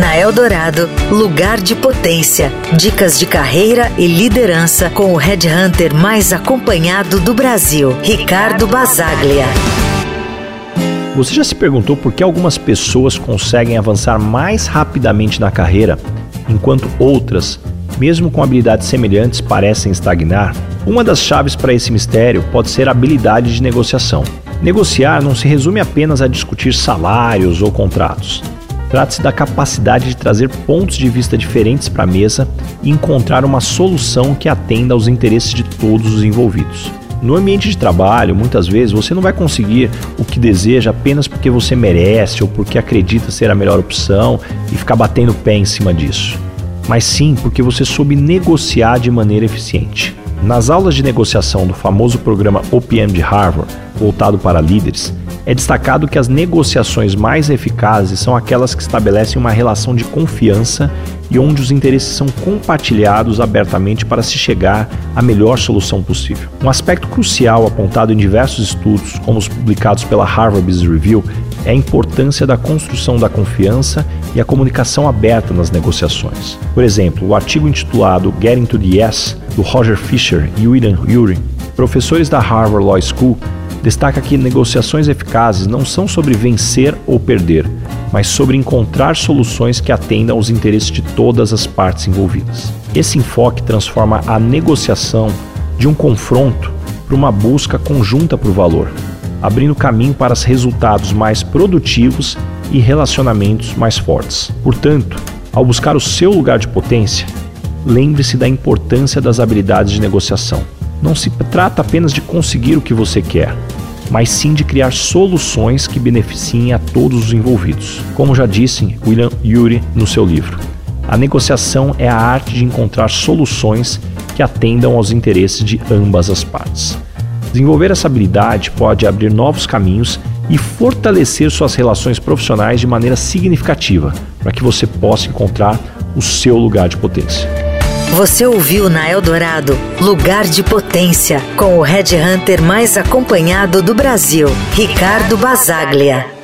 Na Eldorado, lugar de potência. Dicas de carreira e liderança com o headhunter mais acompanhado do Brasil, Ricardo Basaglia. Você já se perguntou por que algumas pessoas conseguem avançar mais rapidamente na carreira, enquanto outras, mesmo com habilidades semelhantes, parecem estagnar? Uma das chaves para esse mistério pode ser a habilidade de negociação. Negociar não se resume apenas a discutir salários ou contratos. Trata-se da capacidade de trazer pontos de vista diferentes para a mesa e encontrar uma solução que atenda aos interesses de todos os envolvidos. No ambiente de trabalho, muitas vezes você não vai conseguir o que deseja apenas porque você merece ou porque acredita ser a melhor opção e ficar batendo pé em cima disso, mas sim porque você soube negociar de maneira eficiente. Nas aulas de negociação do famoso programa OPM de Harvard, voltado para líderes, é destacado que as negociações mais eficazes são aquelas que estabelecem uma relação de confiança e onde os interesses são compartilhados abertamente para se chegar à melhor solução possível. Um aspecto crucial apontado em diversos estudos, como os publicados pela Harvard Business Review, é a importância da construção da confiança e a comunicação aberta nas negociações. Por exemplo, o artigo intitulado Getting to the Yes, do Roger Fisher e William Ury, professores da Harvard Law School, destaca que negociações eficazes não são sobre vencer ou perder, mas sobre encontrar soluções que atendam aos interesses de todas as partes envolvidas. Esse enfoque transforma a negociação de um confronto para uma busca conjunta por valor, abrindo caminho para resultados mais produtivos e relacionamentos mais fortes. Portanto, ao buscar o seu lugar de potência, lembre-se da importância das habilidades de negociação. Não se trata apenas de conseguir o que você quer, mas sim de criar soluções que beneficiem a todos os envolvidos. Como já disse William Ury no seu livro, a negociação é a arte de encontrar soluções que atendam aos interesses de ambas as partes. Desenvolver essa habilidade pode abrir novos caminhos e fortalecer suas relações profissionais de maneira significativa, para que você possa encontrar o seu lugar de potência. Você ouviu na Eldorado Lugar de Potência, com o Red Hunter mais acompanhado do Brasil, Ricardo Basaglia.